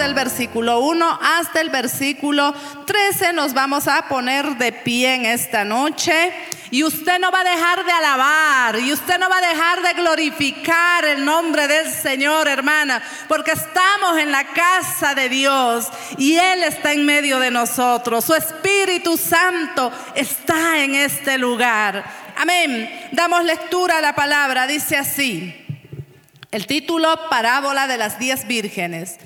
Del versículo 1 hasta el versículo 13 nos vamos a poner de pie en esta noche. Y usted no va a dejar de alabar, y usted no va a dejar de glorificar el nombre del Señor, hermana, porque estamos en la casa de Dios y Él está en medio de nosotros. Su Espíritu Santo está en este lugar. Amén. Damos lectura a la palabra. Dice así. El título, Parábola de las diez vírgenes.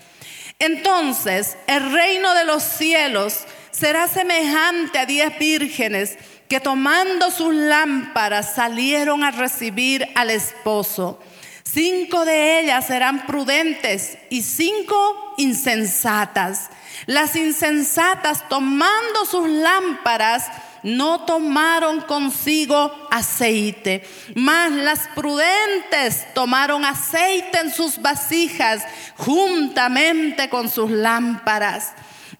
Entonces, el reino de los cielos será semejante a diez vírgenes que tomando sus lámparas salieron a recibir al esposo. Cinco de ellas eran prudentes y cinco insensatas. Las insensatas tomando sus lámparas no tomaron consigo aceite, mas las prudentes tomaron aceite en sus vasijas juntamente con sus lámparas.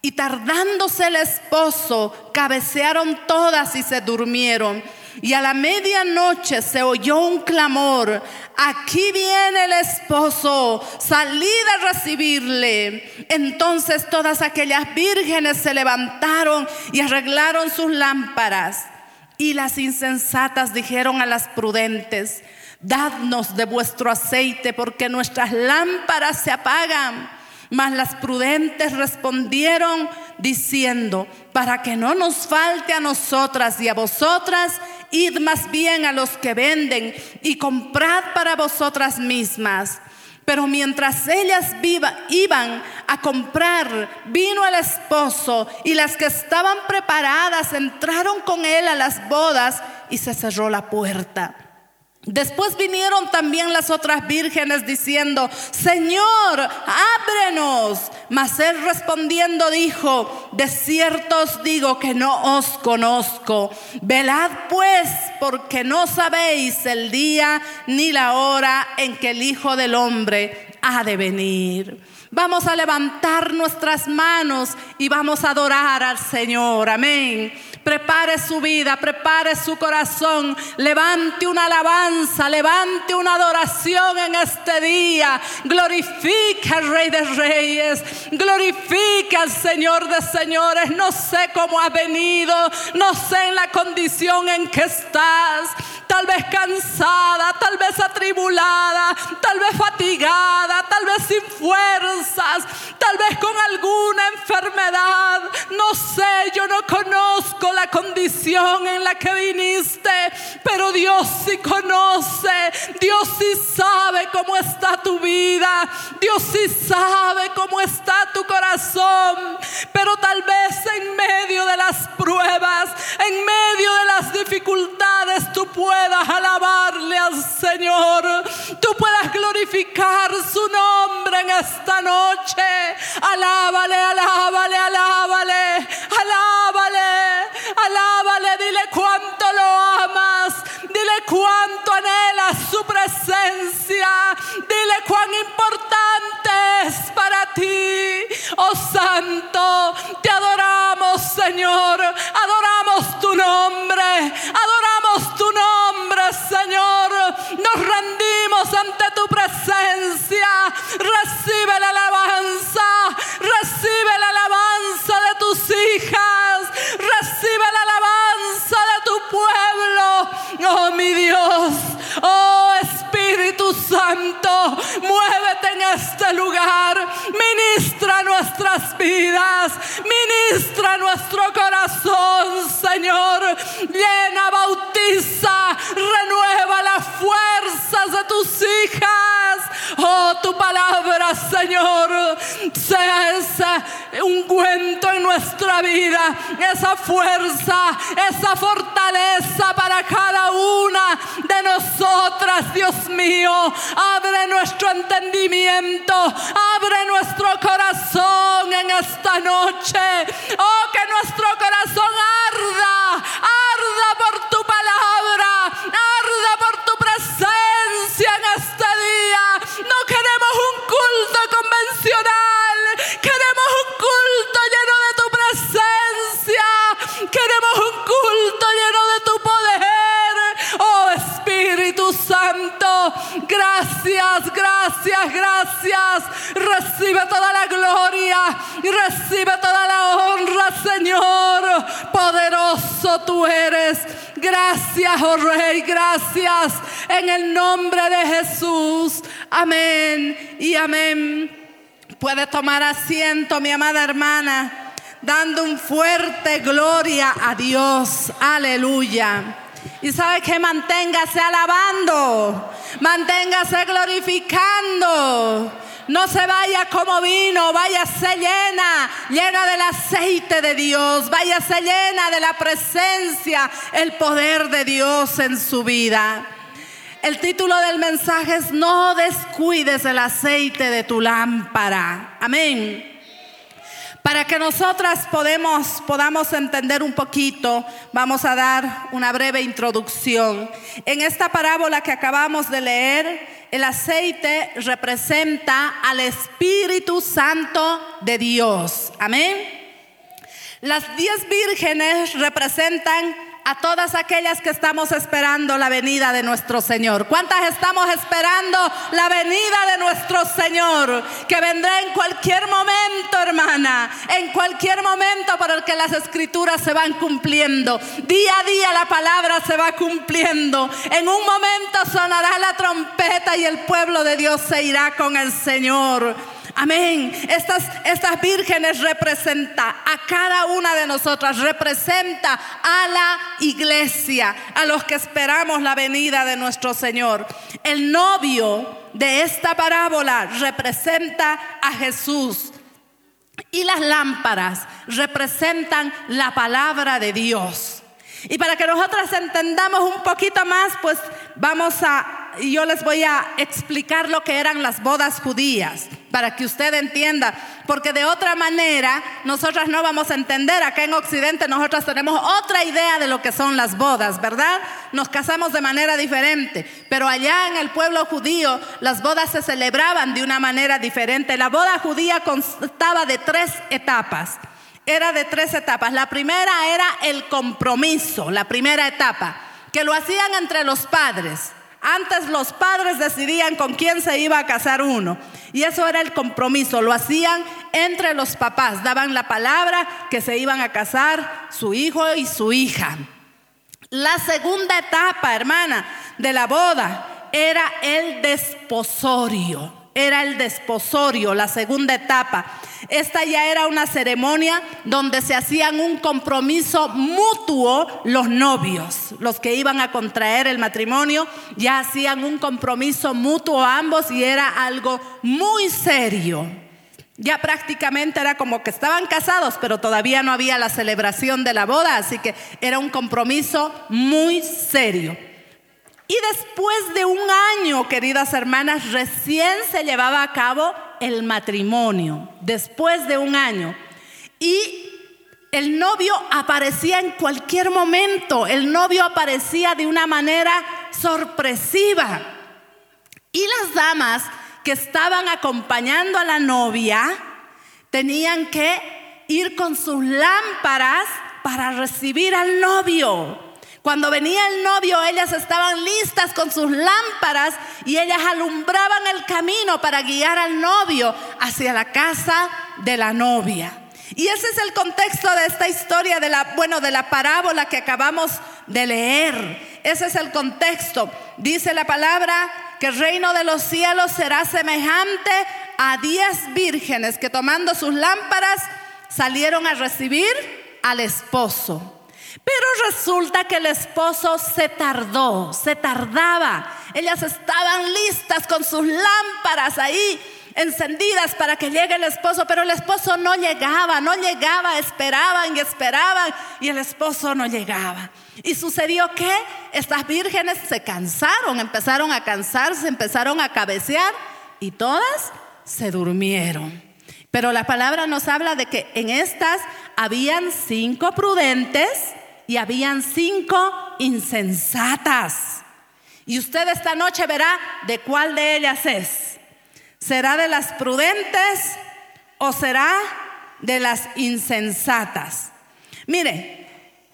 Y tardándose el esposo, cabecearon todas y se durmieron. Y a la medianoche se oyó un clamor, aquí viene el esposo, salid a recibirle. Entonces todas aquellas vírgenes se levantaron y arreglaron sus lámparas. Y las insensatas dijeron a las prudentes, dadnos de vuestro aceite porque nuestras lámparas se apagan. Mas las prudentes respondieron diciendo, para que no nos falte a nosotras y a vosotras, id más bien a los que venden y comprad para vosotras mismas. Pero mientras ellas iban a comprar, vino el esposo y las que estaban preparadas entraron con él a las bodas y se cerró la puerta. Después vinieron también las otras vírgenes diciendo, Señor, ábrenos. Mas él respondiendo dijo, de cierto os digo que no os conozco. Velad pues, porque no sabéis el día ni la hora en que el Hijo del Hombre ha de venir. Vamos a levantar nuestras manos y vamos a adorar al Señor. Amén. Prepare su vida, prepare su corazón, levante una alabanza, levante una adoración en este día. Glorifica al Rey de Reyes, glorifica al Señor de Señores. No sé cómo has venido, no sé en la condición en que estás tal vez cansada, tal vez atribulada, tal vez fatigada, tal vez sin tal vez con alguna enfermedad. No sé, yo no conozco la condición en la que viniste, pero Dios sí conoce, Dios sí sabe cómo está tu vida, Dios sí sabe cómo está tu corazón, pero tal vez en medio de las pruebas, en medio de las dificultades, tú puedas alabarle al Señor, tú puedas glorificar su nombre en esta noche. Alábale, alábale, alábale, alábale, alábale, dile cuánto lo amas, dile cuánto anhelas su presencia, dile cuán importante es para ti. Oh Santo, te adoramos, Señor, adoramos tu nombre, adoramos. Rendimos ante tu presencia. Recibe la alabanza, recibe la alabanza de tus hijas, recibe la alabanza de tu pueblo. Oh mi Dios, oh Espíritu Santo, este lugar, ministra nuestras vidas, ministra nuestro corazón, Señor. Llena, bautiza, renueva las fuerzas de tus hijas. Oh, tu palabra, Señor, sea esa ungüento en nuestra vida, esa fuerza, esa fortaleza para cada una de nosotras, Dios mío. Abre nuestro entendimiento, abre nuestro corazón en esta noche. Oh, que nuestro corazón arda, arda por tu palabra, arda por tu presencia en este día. No queremos un culto convencional, queremos un culto lleno de tu presencia, queremos un culto lleno de tu poder. Oh Espíritu Santo, gracias, gracias, gracias. Recibe toda la gloria y recibe toda la honra, Señor. Poderoso tú eres. Gracias, oh Rey, gracias. En el nombre de Jesús. Amén y amén. Puede tomar asiento, mi amada hermana, dando un fuerte gloria a Dios. Aleluya. Y sabe que manténgase alabando, manténgase glorificando. No se vaya como vino, váyase llena, llena del aceite de Dios, váyase llena de la presencia, el poder de Dios en su vida. El título del mensaje es No descuides el aceite de tu lámpara. Amén. Para que nosotras podamos entender un poquito, vamos a dar una breve introducción. En esta parábola que acabamos de leer, el aceite representa al Espíritu Santo de Dios. Amén. Las diez vírgenes representan a todas aquellas que estamos esperando la venida de nuestro Señor. ¿Cuántas estamos esperando la venida de nuestro Señor? Que vendrá en cualquier momento, hermana. En cualquier momento por el que las escrituras se van cumpliendo. Día a día la palabra se va cumpliendo. En un momento sonará la trompeta y el pueblo de Dios se irá con el Señor. Amén. Estas, estas vírgenes representa a cada una de nosotras, representa a la iglesia, a los que esperamos la venida de nuestro Señor. El novio de esta parábola representa a Jesús. Y las lámparas representan la palabra de Dios. Y para que nosotras entendamos un poquito más, pues vamos a, yo les voy a explicar lo que eran las bodas judías, para que usted entienda, porque de otra manera nosotras no vamos a entender, acá en Occidente nosotras tenemos otra idea de lo que son las bodas, ¿verdad? Nos casamos de manera diferente, pero allá en el pueblo judío las bodas se celebraban de una manera diferente. La boda judía constaba de tres etapas era de tres etapas. La primera era el compromiso, la primera etapa, que lo hacían entre los padres. Antes los padres decidían con quién se iba a casar uno. Y eso era el compromiso. Lo hacían entre los papás. Daban la palabra que se iban a casar su hijo y su hija. La segunda etapa, hermana, de la boda era el desposorio era el desposorio, la segunda etapa. Esta ya era una ceremonia donde se hacían un compromiso mutuo los novios, los que iban a contraer el matrimonio, ya hacían un compromiso mutuo ambos y era algo muy serio. Ya prácticamente era como que estaban casados, pero todavía no había la celebración de la boda, así que era un compromiso muy serio. Y después de un año, queridas hermanas, recién se llevaba a cabo el matrimonio, después de un año. Y el novio aparecía en cualquier momento, el novio aparecía de una manera sorpresiva. Y las damas que estaban acompañando a la novia tenían que ir con sus lámparas para recibir al novio. Cuando venía el novio, ellas estaban listas con sus lámparas y ellas alumbraban el camino para guiar al novio hacia la casa de la novia. Y ese es el contexto de esta historia de la, bueno, de la parábola que acabamos de leer. Ese es el contexto. Dice la palabra que el reino de los cielos será semejante a diez vírgenes que tomando sus lámparas salieron a recibir al esposo. Pero resulta que el esposo se tardó, se tardaba. Ellas estaban listas con sus lámparas ahí encendidas para que llegue el esposo, pero el esposo no llegaba, no llegaba, esperaban y esperaban y el esposo no llegaba. Y sucedió que estas vírgenes se cansaron, empezaron a cansarse, empezaron a cabecear y todas se durmieron. Pero la palabra nos habla de que en estas habían cinco prudentes y habían cinco insensatas. Y usted esta noche verá de cuál de ellas es. ¿Será de las prudentes o será de las insensatas? Mire,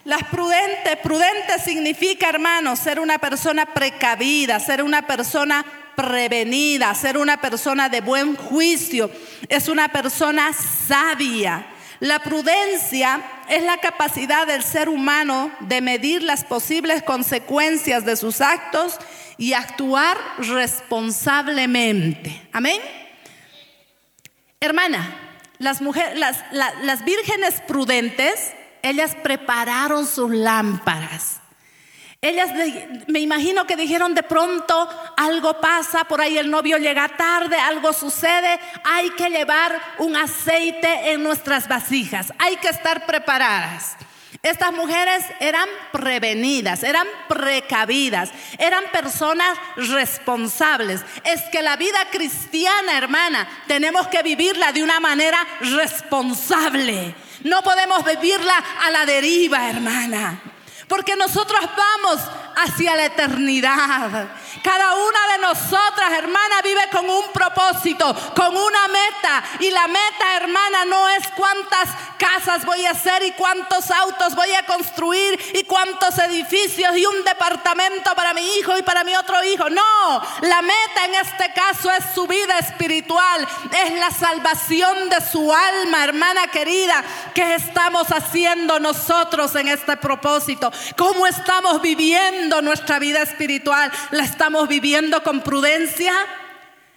las prudentes, prudente significa, hermanos, ser una persona precavida, ser una persona prevenida, ser una persona de buen juicio, es una persona sabia. La prudencia es la capacidad del ser humano de medir las posibles consecuencias de sus actos y actuar responsablemente. Amén. Hermana, las, mujeres, las, las vírgenes prudentes, ellas prepararon sus lámparas. Ellas me imagino que dijeron de pronto algo pasa, por ahí el novio llega tarde, algo sucede, hay que llevar un aceite en nuestras vasijas, hay que estar preparadas. Estas mujeres eran prevenidas, eran precavidas, eran personas responsables. Es que la vida cristiana, hermana, tenemos que vivirla de una manera responsable. No podemos vivirla a la deriva, hermana. Porque nosotros vamos hacia la eternidad. Cada una de nosotras, hermana, vive con un propósito, con una meta. Y la meta, hermana, no es cuántas casas voy a hacer y cuántos autos voy a construir y cuántos edificios y un departamento para mi hijo y para mi otro hijo. No, la meta en este caso es su vida espiritual, es la salvación de su alma, hermana querida. ¿Qué estamos haciendo nosotros en este propósito? ¿Cómo estamos viviendo nuestra vida espiritual? ¿La estamos viviendo con prudencia?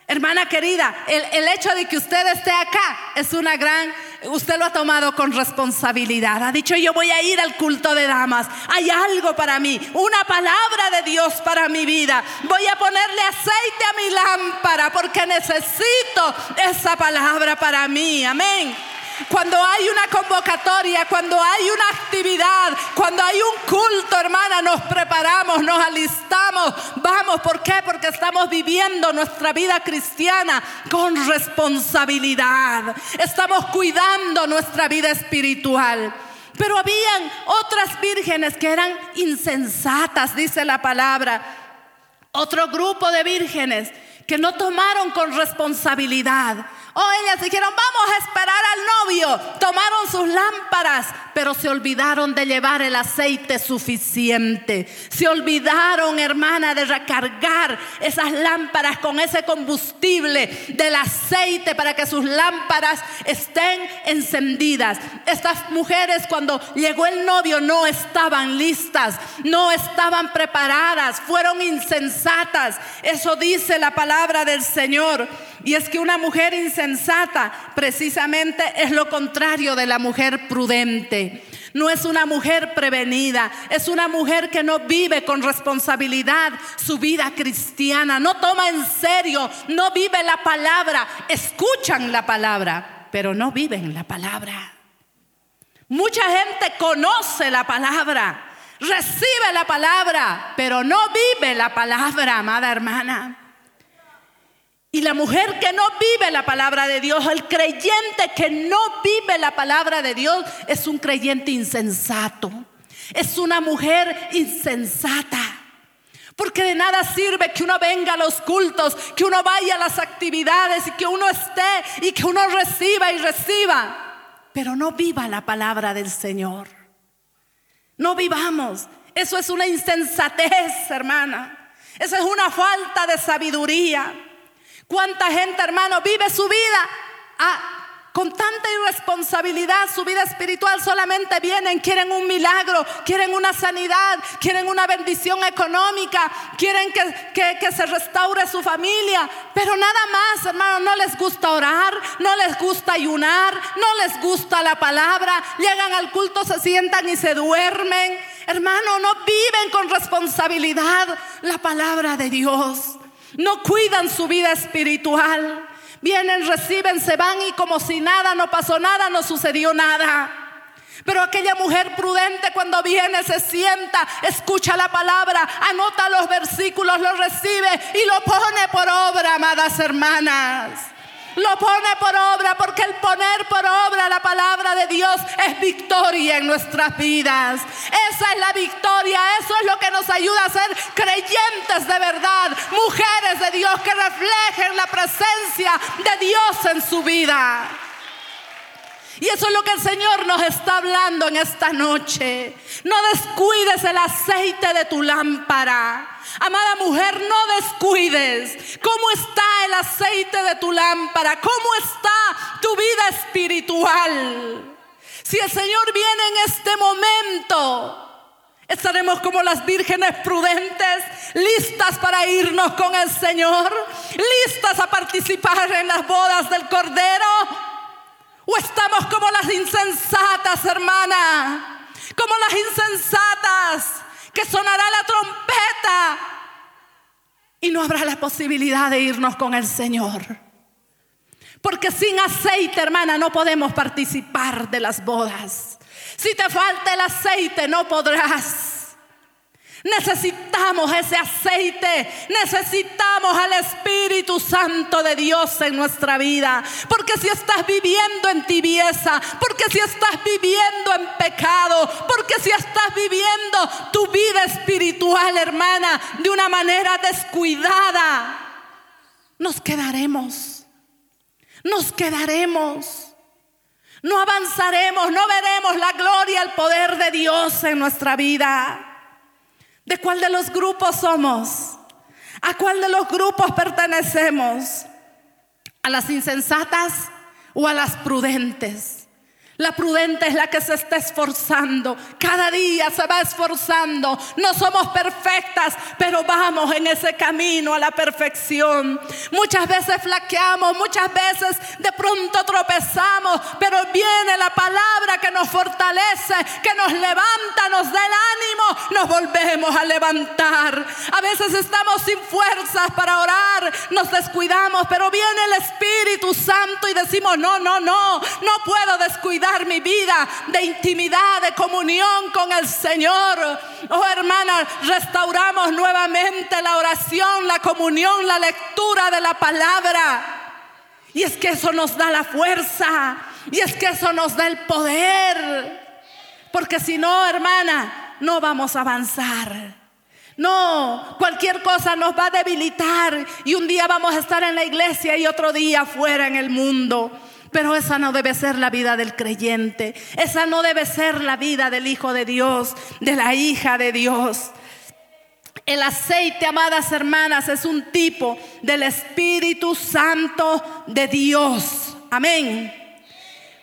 Hermana querida, el, hecho de que usted esté acá es una gran, usted lo ha tomado con responsabilidad. Ha dicho, yo voy a ir al culto de damas. Hay algo para mí, una palabra de Dios para mi vida. Voy a ponerle aceite a mi lámpara porque necesito esa palabra para mí. Amén. Cuando hay una convocatoria, cuando hay una actividad, cuando hay un culto, hermana, nos preparamos, nos alistamos. Vamos, ¿por qué? Porque estamos viviendo nuestra vida cristiana con responsabilidad. Estamos cuidando nuestra vida espiritual. Pero habían otras vírgenes que eran insensatas, dice la palabra. Otro grupo de vírgenes que no tomaron con responsabilidad. Oh, ellas dijeron, vamos a esperar al novio. Tomaron sus lámparas, pero se olvidaron de llevar el aceite suficiente. Se olvidaron, hermana, de recargar esas lámparas con ese combustible del aceite para que sus lámparas estén encendidas. Estas mujeres cuando llegó el novio no estaban listas, no estaban preparadas, fueron insensatas. Eso dice la palabra del Señor. Y es que una mujer insensata precisamente es lo contrario de la mujer prudente. No es una mujer prevenida, es una mujer que no vive con responsabilidad su vida cristiana, no toma en serio, no vive la palabra, escuchan la palabra, pero no viven la palabra. Mucha gente conoce la palabra, recibe la palabra, pero no vive la palabra, amada hermana. Y la mujer que no vive la palabra de Dios, el creyente que no vive la palabra de Dios, es un creyente insensato. Es una mujer insensata. Porque de nada sirve que uno venga a los cultos, que uno vaya a las actividades y que uno esté y que uno reciba y reciba, pero no viva la palabra del Señor. No vivamos. Eso es una insensatez, hermana. Eso es una falta de sabiduría. ¿Cuánta gente, hermano, vive su vida ah, con tanta irresponsabilidad? Su vida espiritual solamente vienen, quieren un milagro, quieren una sanidad, quieren una bendición económica, quieren que, que se restaure su familia, pero nada más, hermano, no les gusta orar, no les gusta ayunar, no les gusta la palabra, llegan al culto, se sientan y se duermen. Hermano, no viven con responsabilidad la palabra de Dios no cuidan su vida espiritual. Vienen, reciben, se van y como si nada, no pasó nada, no sucedió nada. Pero aquella mujer prudente cuando viene se sienta, escucha la palabra, anota los versículos, lo recibe y lo pone por obra, amadas hermanas. Lo pone por obra porque el poner por obra la palabra de Dios es victoria en nuestras vidas. Esa es la victoria, eso es lo que nos ayuda a ser creyentes de verdad, mujeres de Dios que reflejen la presencia de Dios en su vida. Y eso es lo que el Señor nos está hablando en esta noche. No descuides el aceite de tu lámpara. Amada mujer, no descuides cómo está el aceite de tu lámpara, cómo está tu vida espiritual. Si el Señor viene en este momento, Estaremos como las vírgenes prudentes, listas para irnos con el Señor, listas a participar en las bodas del Cordero. ¿O estamos como las insensatas, hermana? Como las insensatas, que sonará la trompeta y no habrá la posibilidad de irnos con el Señor. Porque sin aceite, hermana, no podemos participar de las bodas. Si te falta el aceite, no podrás. Necesitamos ese aceite, necesitamos al Espíritu Santo de Dios en nuestra vida. Porque si estás viviendo en tibieza, porque si estás viviendo en pecado, porque si estás viviendo tu vida espiritual, hermana, de una manera descuidada, nos quedaremos, nos quedaremos. No avanzaremos, no veremos la gloria, el poder de Dios en nuestra vida. ¿De cuál de los grupos somos? ¿A cuál de los grupos pertenecemos? ¿A las insensatas o a las prudentes? La prudente es la que se está esforzando. Cada día se va esforzando. No somos perfectas, pero vamos en ese camino a la perfección. Muchas veces flaqueamos, muchas veces de pronto tropezamos, pero viene la palabra que nos fortalece, que nos levanta, nos da el ánimo, nos volvemos a levantar. A veces estamos sin fuerzas para orar, nos descuidamos, pero viene el Espíritu Santo y decimos, no, no, no, no puedo descuidar mi vida de intimidad, de comunión con el Señor. Oh hermana, restauramos nuevamente la oración, la comunión, la lectura de la palabra. Y es que eso nos da la fuerza. Y es que eso nos da el poder. Porque si no, hermana, no vamos a avanzar. No, cualquier cosa nos va a debilitar y un día vamos a estar en la iglesia y otro día fuera en el mundo. Pero esa no debe ser la vida del creyente. Esa no debe ser la vida del Hijo de Dios, de la hija de Dios. El aceite, amadas hermanas, es un tipo del Espíritu Santo de Dios. Amén.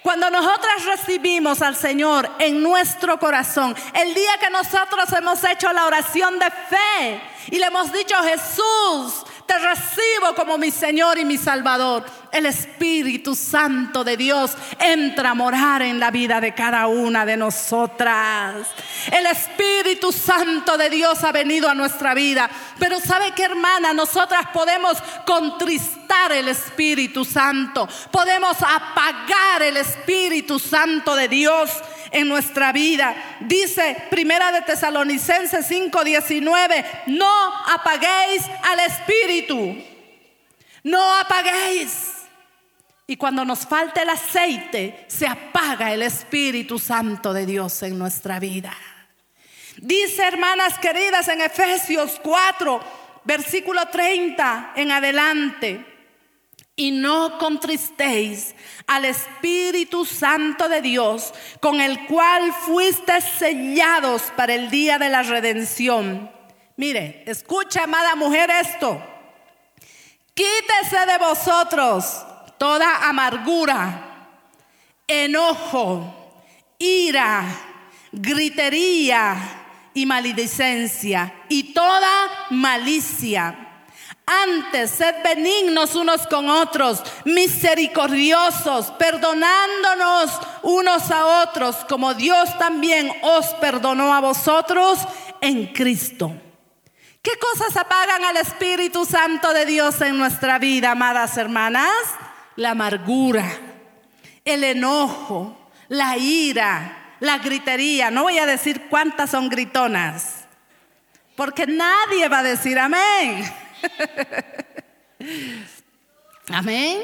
Cuando nosotras recibimos al Señor en nuestro corazón, el día que nosotros hemos hecho la oración de fe y le hemos dicho, Jesús, te recibo como mi Señor y mi Salvador. El Espíritu Santo de Dios entra a morar en la vida de cada una de nosotras. El Espíritu Santo de Dios ha venido a nuestra vida. Pero ¿sabe qué hermana? Nosotras podemos contristar el Espíritu Santo. Podemos apagar el Espíritu Santo de Dios en nuestra vida. Dice Primera de Tesalonicenses 5:19, no apaguéis al espíritu. No apaguéis. Y cuando nos falta el aceite, se apaga el Espíritu Santo de Dios en nuestra vida. Dice, hermanas queridas, en Efesios 4, versículo 30 en adelante y no contristéis al Espíritu Santo de Dios, con el cual fuiste sellados para el día de la redención. Mire, escucha, amada mujer, esto. Quítese de vosotros toda amargura, enojo, ira, gritería y maledicencia y toda malicia antes, sed benignos unos con otros, misericordiosos, perdonándonos unos a otros, como Dios también os perdonó a vosotros en Cristo. ¿Qué cosas apagan al Espíritu Santo de Dios en nuestra vida, amadas hermanas? la amargura, el enojo, la ira, la gritería. No voy a decir cuántas son gritonas, porque nadie va a decir amén. amén.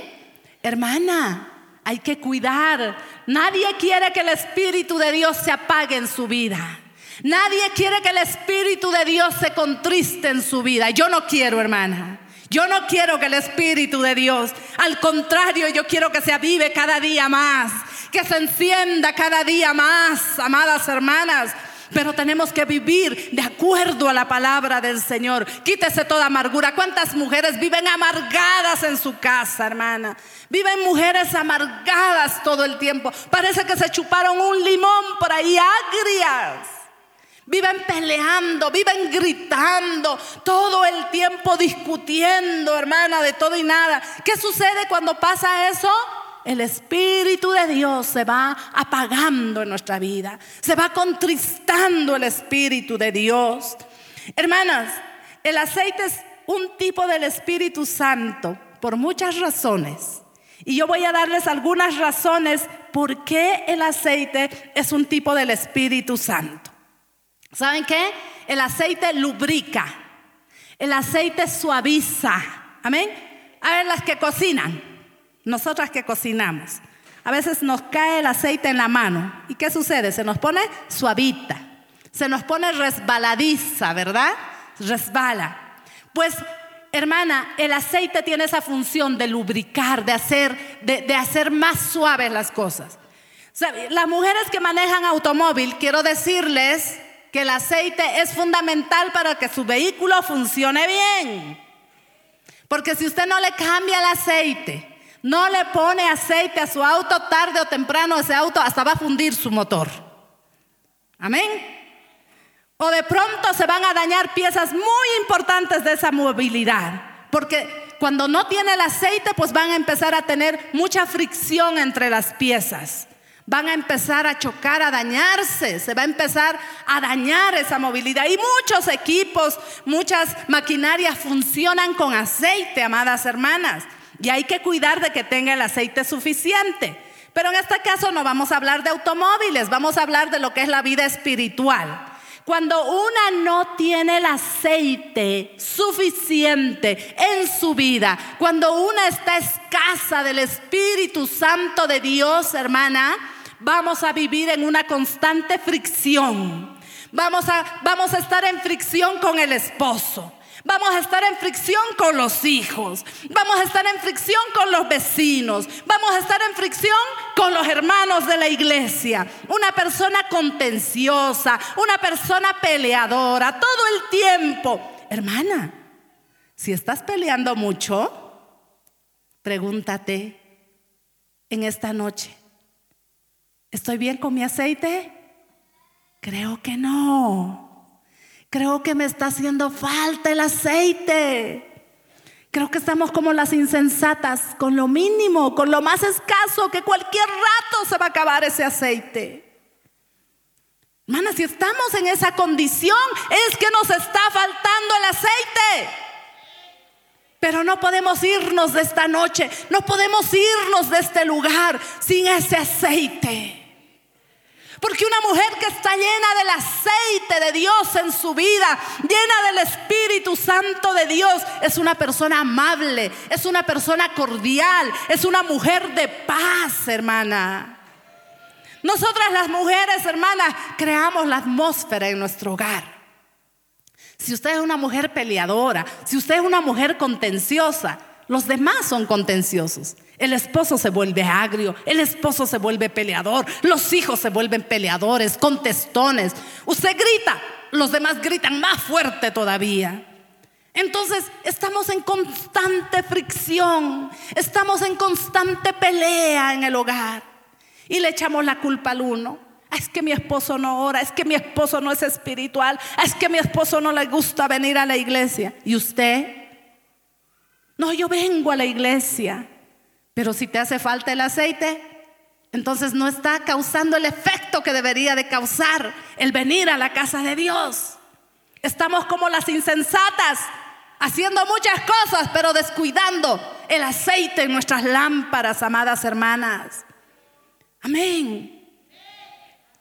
Hermana, hay que cuidar. Nadie quiere que el Espíritu de Dios se apague en su vida. Nadie quiere que el Espíritu de Dios se contriste en su vida. Yo no quiero, hermana. Yo no quiero que el Espíritu de Dios, al contrario, yo quiero que se avive cada día más, que se encienda cada día más, amadas hermanas. Pero tenemos que vivir de acuerdo a la palabra del Señor. Quítese toda amargura. ¿Cuántas mujeres viven amargadas en su casa, hermana? Viven mujeres amargadas todo el tiempo. Parece que se chuparon un limón por ahí agrias. Viven peleando, viven gritando, todo el tiempo discutiendo, hermana, de todo y nada. ¿Qué sucede cuando pasa eso? El Espíritu de Dios se va apagando en nuestra vida, se va contristando el Espíritu de Dios. Hermanas, el aceite es un tipo del Espíritu Santo por muchas razones. Y yo voy a darles algunas razones por qué el aceite es un tipo del Espíritu Santo. ¿Saben qué? El aceite lubrica, el aceite suaviza. Amén. A ver, las que cocinan, nosotras que cocinamos, a veces nos cae el aceite en la mano. ¿Y qué sucede? Se nos pone suavita, se nos pone resbaladiza, ¿verdad? Resbala. Pues, hermana, el aceite tiene esa función de lubricar, de hacer, de, hacer más suaves las cosas. las mujeres que manejan automóvil, quiero decirles que el aceite es fundamental para que su vehículo funcione bien. Porque si usted no le cambia el aceite, no le pone aceite a su auto, tarde o temprano ese auto hasta va a fundir su motor. Amén. O de pronto se van a dañar piezas muy importantes de esa movilidad. Porque cuando no tiene el aceite, pues van a empezar a tener mucha fricción entre las piezas van a empezar a chocar, a dañarse, se va a empezar a dañar esa movilidad. Y muchos equipos, muchas maquinarias funcionan con aceite, amadas hermanas. Y hay que cuidar de que tenga el aceite suficiente. Pero en este caso no vamos a hablar de automóviles, vamos a hablar de lo que es la vida espiritual. Cuando una no tiene el aceite suficiente en su vida, cuando una está escasa del Espíritu Santo de Dios, hermana, vamos a vivir en una constante fricción. Vamos a, vamos a estar en fricción con el esposo. Vamos a estar en fricción con los hijos. Vamos a estar en fricción con los vecinos. Vamos a estar en fricción con los hermanos de la iglesia. Una persona contenciosa, una persona peleadora, todo el tiempo. Hermana, si estás peleando mucho, pregúntate en esta noche, ¿Estoy bien con mi aceite? Creo que no. Creo que me está haciendo falta el aceite. Creo que estamos como las insensatas, con lo mínimo, con lo más escaso, que cualquier rato se va a acabar ese aceite. Hermana, si estamos en esa condición, es que nos está faltando el aceite. Pero no podemos irnos de esta noche, no podemos irnos de este lugar sin ese aceite. Porque una mujer que está llena del aceite de Dios en su vida, llena del Espíritu Santo de Dios, es una persona amable, es una persona cordial, es una mujer de paz, hermana. Nosotras las mujeres, hermanas, creamos la atmósfera en nuestro hogar. Si usted es una mujer peleadora, si usted es una mujer contenciosa, los demás son contenciosos. El esposo se vuelve agrio, el esposo se vuelve peleador, los hijos se vuelven peleadores, contestones. Usted grita, los demás gritan más fuerte todavía. Entonces estamos en constante fricción, estamos en constante pelea en el hogar y le echamos la culpa al uno. Ah, es que mi esposo no ora, es que mi esposo no es espiritual, ah, es que mi esposo no le gusta venir a la iglesia. ¿Y usted? No, yo vengo a la iglesia. Pero si te hace falta el aceite, entonces no está causando el efecto que debería de causar el venir a la casa de Dios. Estamos como las insensatas, haciendo muchas cosas, pero descuidando el aceite en nuestras lámparas, amadas hermanas. Amén.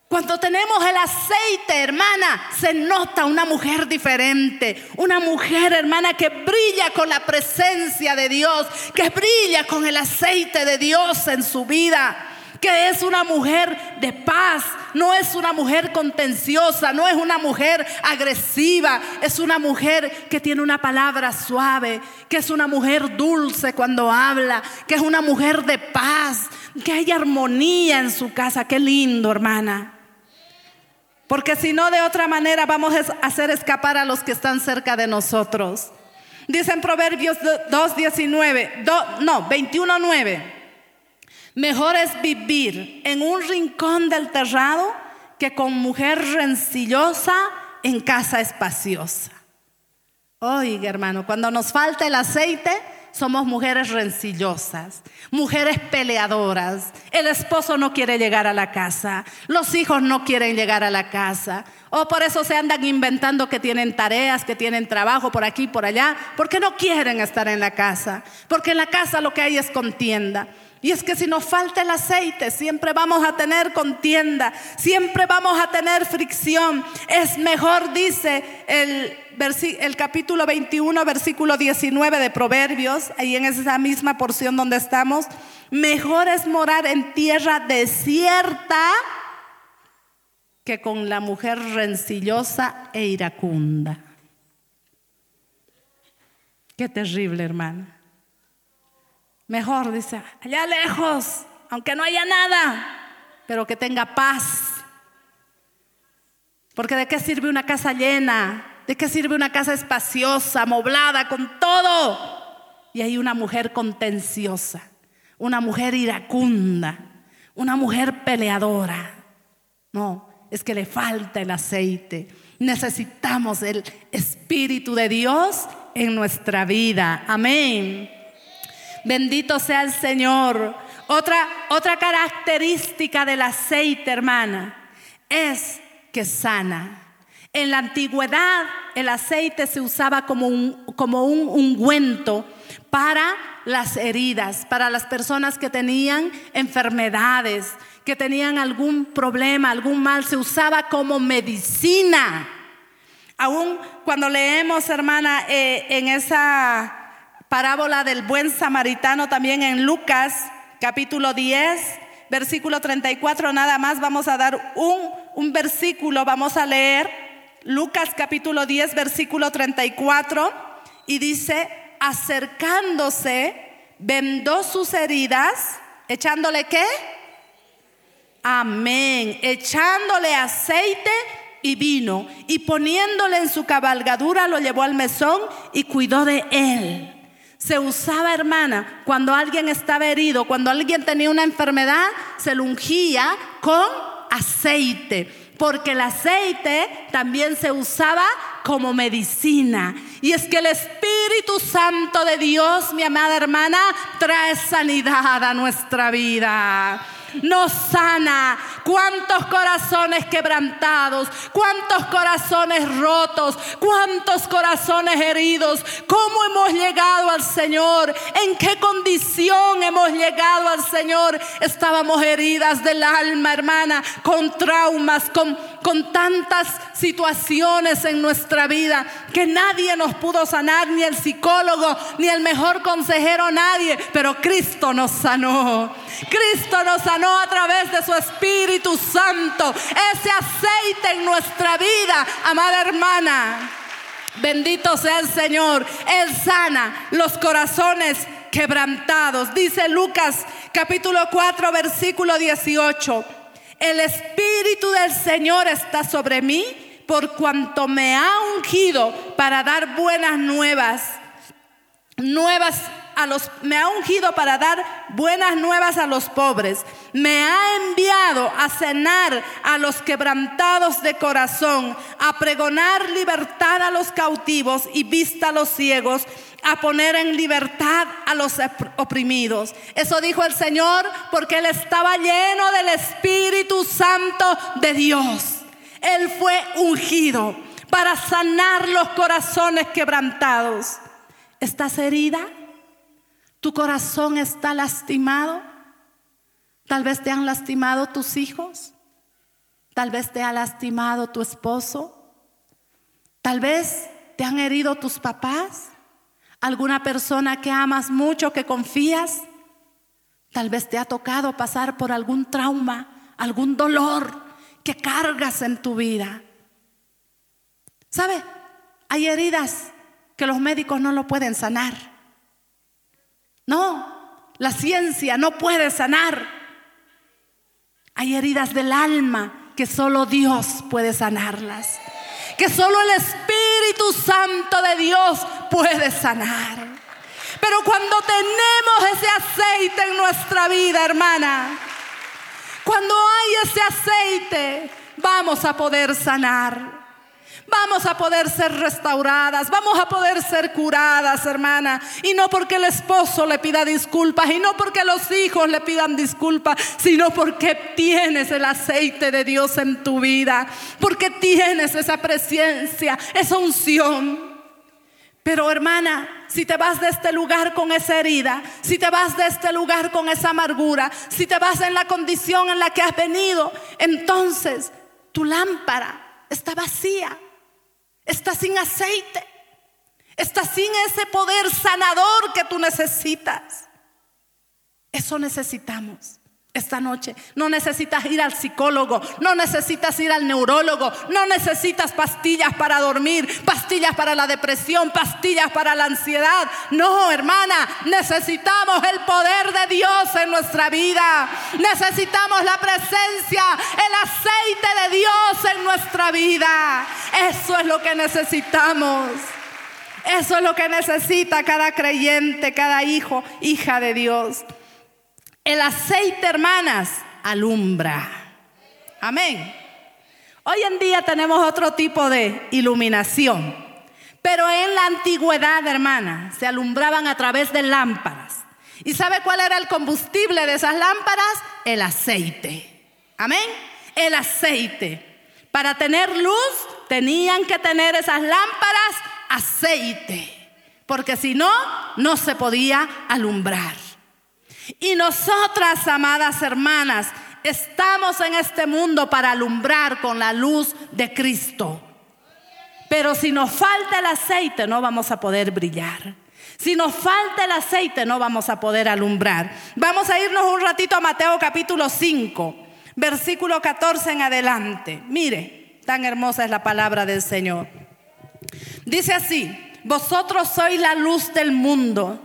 Cuando tenemos el aceite, hermana, se nota una mujer diferente. Una mujer, hermana, que brilla con la presencia de Dios, que brilla con el aceite de Dios en su vida que es una mujer de paz, no es una mujer contenciosa, no es una mujer agresiva, es una mujer que tiene una palabra suave, que es una mujer dulce cuando habla, que es una mujer de paz, que hay armonía en su casa. Qué lindo, hermana. Porque si no, de otra manera vamos a hacer escapar a los que están cerca de nosotros. Dice en Proverbios 2.19, no, 21.9. Mejor es vivir en un rincón del terrado que con mujer rencillosa en casa espaciosa. Oiga, hermano, cuando nos falta el aceite, somos mujeres rencillosas, mujeres peleadoras. El esposo no quiere llegar a la casa, los hijos no quieren llegar a la casa. O por eso se andan inventando que tienen tareas, que tienen trabajo por aquí, por allá, porque no quieren estar en la casa. Porque en la casa lo que hay es contienda. Y es que si nos falta el aceite, siempre vamos a tener contienda, siempre vamos a tener fricción. Es mejor, dice el, el capítulo 21, versículo 19 de Proverbios, ahí en esa misma porción donde estamos, mejor es morar en tierra desierta que con la mujer rencillosa e iracunda. Qué terrible, hermano. Mejor, dice, allá lejos, aunque no haya nada, pero que tenga paz. Porque de qué sirve una casa llena, de qué sirve una casa espaciosa, amoblada, con todo. Y hay una mujer contenciosa, una mujer iracunda, una mujer peleadora. No, es que le falta el aceite. Necesitamos el Espíritu de Dios en nuestra vida. Amén. Bendito sea el Señor. Otra, otra característica del aceite, hermana, es que sana. En la antigüedad el aceite se usaba como un, como un ungüento para las heridas, para las personas que tenían enfermedades, que tenían algún problema, algún mal, se usaba como medicina. Aún cuando leemos, hermana, eh, en esa parábola del buen samaritano también en Lucas capítulo 10, versículo 34, nada más vamos a dar un, un versículo, vamos a leer Lucas capítulo 10, versículo 34, y dice, acercándose, vendó sus heridas, echándole qué? Amén, echándole aceite y vino, y poniéndole en su cabalgadura, lo llevó al mesón y cuidó de él. Se usaba, hermana, cuando alguien estaba herido, cuando alguien tenía una enfermedad, se ungía con aceite porque el aceite también se usaba como medicina. Y es que el Espíritu Santo de Dios, mi amada hermana, trae sanidad a nuestra vida nos sana. Cuántos corazones quebrantados, cuántos corazones rotos, cuántos corazones heridos. ¿Cómo hemos llegado al Señor? ¿En qué condición hemos llegado al Señor? Estábamos heridas del alma, hermana, con traumas, con, con tantas situaciones en nuestra vida que nadie nos pudo sanar, ni el psicólogo, ni el mejor consejero, nadie. Pero Cristo nos sanó. Cristo nos sanó a través de su Espíritu Santo. Ese aceite en nuestra vida, amada hermana. Bendito sea el Señor. Él sana los corazones quebrantados. Dice Lucas capítulo 4 versículo 18. El Espíritu del Señor está sobre mí por cuanto me ha ungido para dar buenas nuevas. Nuevas a los, me ha ungido para dar buenas nuevas a los pobres. Me ha enviado a cenar a los quebrantados de corazón, a pregonar libertad a los cautivos y vista a los ciegos, a poner en libertad a los oprimidos. Eso dijo el Señor porque Él estaba lleno del Espíritu Santo de Dios. Él fue ungido para sanar los corazones quebrantados. ¿Estás herida? Tu corazón está lastimado. Tal vez te han lastimado tus hijos. Tal vez te ha lastimado tu esposo. Tal vez te han herido tus papás. Alguna persona que amas mucho, que confías. Tal vez te ha tocado pasar por algún trauma, algún dolor que cargas en tu vida. ¿Sabe? Hay heridas que los médicos no lo pueden sanar. No, la ciencia no puede sanar. Hay heridas del alma que solo Dios puede sanarlas. Que solo el Espíritu Santo de Dios puede sanar. Pero cuando tenemos ese aceite en nuestra vida, hermana, cuando hay ese aceite, vamos a poder sanar. Vamos a poder ser restauradas, vamos a poder ser curadas, hermana. Y no porque el esposo le pida disculpas, y no porque los hijos le pidan disculpas, sino porque tienes el aceite de Dios en tu vida, porque tienes esa presencia, esa unción. Pero hermana, si te vas de este lugar con esa herida, si te vas de este lugar con esa amargura, si te vas en la condición en la que has venido, entonces tu lámpara está vacía. Está sin aceite. Está sin ese poder sanador que tú necesitas. Eso necesitamos esta noche. No necesitas ir al psicólogo, no necesitas ir al neurólogo, no necesitas pastillas para dormir, pastillas para la depresión, pastillas para la ansiedad. No, hermana, necesitamos el poder de Dios en nuestra vida. Necesitamos la presencia, el aceite de Dios en nuestra vida. Eso es lo que necesitamos. Eso es lo que necesita cada creyente, cada hijo, hija de Dios. El aceite, hermanas, alumbra. Amén. Hoy en día tenemos otro tipo de iluminación, pero en la antigüedad, hermanas, se alumbraban a través de lámparas. ¿Y sabe cuál era el combustible de esas lámparas? El aceite. Amén. El aceite. Para tener luz tenían que tener esas lámparas aceite, porque si no, no se podía alumbrar. Y nosotras, amadas hermanas, estamos en este mundo para alumbrar con la luz de Cristo. Pero si nos falta el aceite, no vamos a poder brillar. Si nos falta el aceite, no vamos a poder alumbrar. Vamos a irnos un ratito a Mateo capítulo 5, versículo 14 en adelante. Mire, tan hermosa es la palabra del Señor. Dice así, vosotros sois la luz del mundo.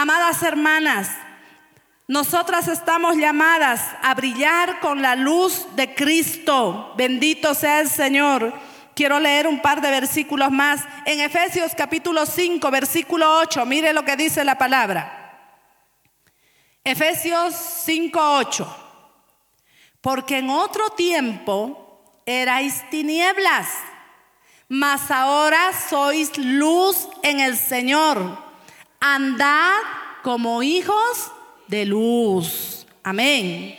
Amadas hermanas, nosotras estamos llamadas a brillar con la luz de Cristo. Bendito sea el Señor. Quiero leer un par de versículos más. En Efesios capítulo 5, versículo 8, mire lo que dice la palabra. Efesios 5, 8. Porque en otro tiempo erais tinieblas, mas ahora sois luz en el Señor. Andad como hijos de luz. Amén.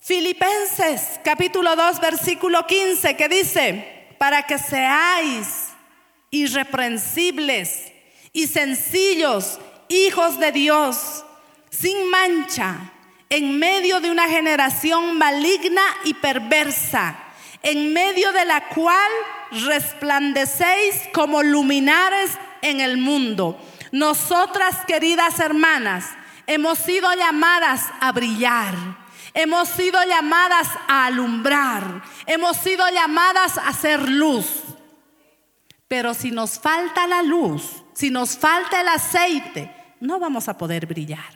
Filipenses capítulo 2 versículo 15 que dice, para que seáis irreprensibles y sencillos hijos de Dios, sin mancha, en medio de una generación maligna y perversa, en medio de la cual resplandecéis como luminares en el mundo. Nosotras, queridas hermanas, hemos sido llamadas a brillar. Hemos sido llamadas a alumbrar. Hemos sido llamadas a hacer luz. Pero si nos falta la luz, si nos falta el aceite, no vamos a poder brillar.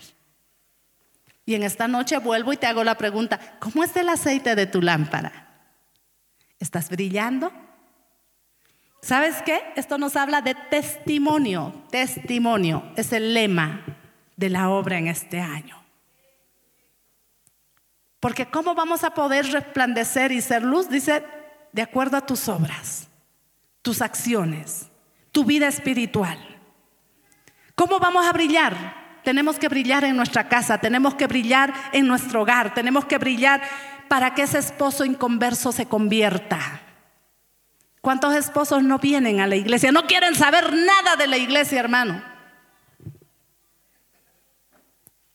Y en esta noche vuelvo y te hago la pregunta, ¿cómo es el aceite de tu lámpara? ¿Estás brillando? ¿Sabes qué? Esto nos habla de testimonio. Testimonio es el lema de la obra en este año. Porque ¿cómo vamos a poder resplandecer y ser luz? Dice, de acuerdo a tus obras, tus acciones, tu vida espiritual. ¿Cómo vamos a brillar? Tenemos que brillar en nuestra casa, tenemos que brillar en nuestro hogar, tenemos que brillar para que ese esposo inconverso se convierta. ¿Cuántos esposos no vienen a la iglesia? No quieren saber nada de la iglesia, hermano.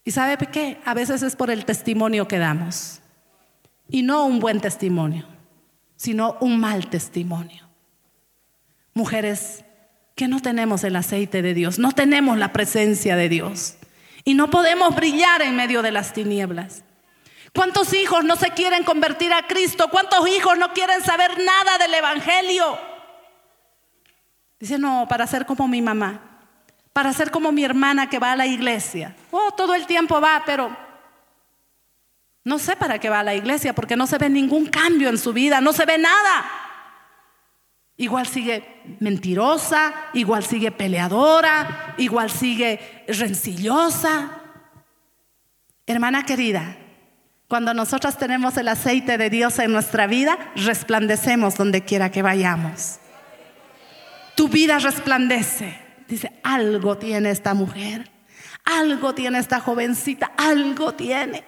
¿Y sabe qué? A veces es por el testimonio que damos. Y no un buen testimonio, sino un mal testimonio. Mujeres que no tenemos el aceite de Dios, no tenemos la presencia de Dios. Y no podemos brillar en medio de las tinieblas. ¿Cuántos hijos no se quieren convertir a Cristo? ¿Cuántos hijos no quieren saber nada del Evangelio? Dice, no, para ser como mi mamá, para ser como mi hermana que va a la iglesia. Oh, todo el tiempo va, pero no sé para qué va a la iglesia, porque no se ve ningún cambio en su vida, no se ve nada. Igual sigue mentirosa, igual sigue peleadora, igual sigue rencillosa. Hermana querida, cuando nosotros tenemos el aceite de Dios en nuestra vida, resplandecemos donde quiera que vayamos. Tu vida resplandece. Dice, algo tiene esta mujer, algo tiene esta jovencita, algo tiene.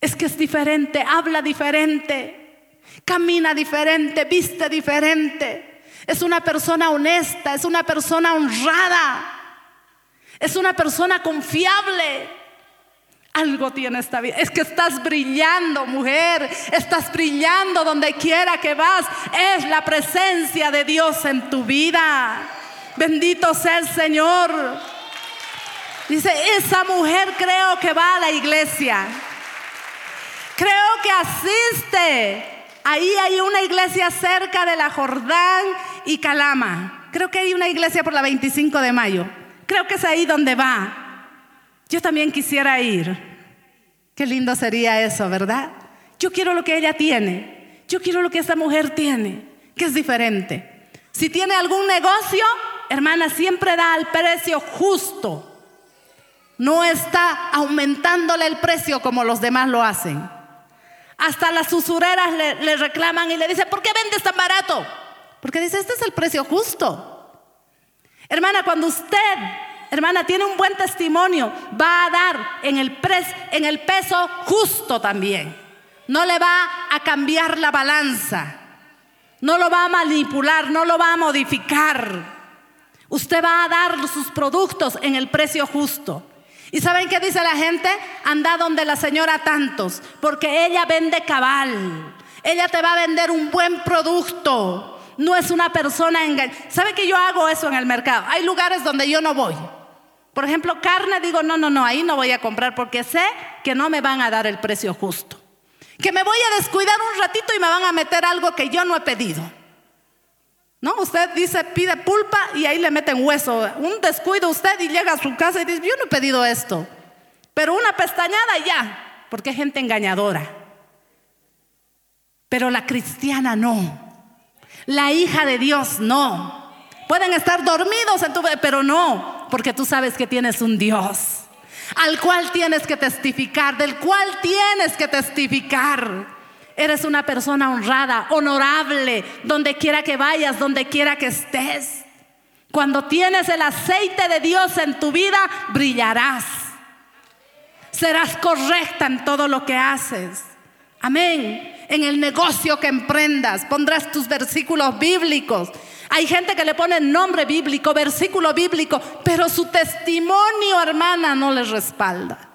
Es que es diferente, habla diferente, camina diferente, viste diferente. Es una persona honesta, es una persona honrada, es una persona confiable. Algo tiene esta vida. Es que estás brillando, mujer. Estás brillando donde quiera que vas. Es la presencia de Dios en tu vida. Bendito sea el Señor. Dice, esa mujer creo que va a la iglesia. Creo que asiste. Ahí hay una iglesia cerca de la Jordán y Calama. Creo que hay una iglesia por la 25 de mayo. Creo que es ahí donde va. Yo también quisiera ir. Qué lindo sería eso, ¿verdad? Yo quiero lo que ella tiene. Yo quiero lo que esa mujer tiene, que es diferente. Si tiene algún negocio, hermana, siempre da al precio justo. No está aumentándole el precio como los demás lo hacen. Hasta las usureras le, le reclaman y le dicen, ¿por qué vendes tan barato? Porque dice, este es el precio justo. Hermana, cuando usted hermana, tiene un buen testimonio, va a dar en el, en el peso justo también. No le va a cambiar la balanza. No lo va a manipular, no lo va a modificar. Usted va a dar sus productos en el precio justo. ¿Y saben qué dice la gente? Anda donde la señora tantos, porque ella vende cabal. Ella te va a vender un buen producto. No es una persona engañada. ¿Sabe que yo hago eso en el mercado? Hay lugares donde yo no voy. Por ejemplo, carne, digo, no, no, no, ahí no voy a comprar porque sé que no me van a dar el precio justo. Que me voy a descuidar un ratito y me van a meter algo que yo no he pedido. No, usted dice, pide pulpa y ahí le meten hueso. Un descuido usted y llega a su casa y dice, yo no he pedido esto. Pero una pestañada ya, porque es gente engañadora. Pero la cristiana no. La hija de Dios no. Pueden estar dormidos en tu pero no, porque tú sabes que tienes un Dios al cual tienes que testificar, del cual tienes que testificar. Eres una persona honrada, honorable, donde quiera que vayas, donde quiera que estés. Cuando tienes el aceite de Dios en tu vida, brillarás. Serás correcta en todo lo que haces. Amén. En el negocio que emprendas, pondrás tus versículos bíblicos hay gente que le pone nombre bíblico, versículo bíblico, pero su testimonio, hermana, no les respalda.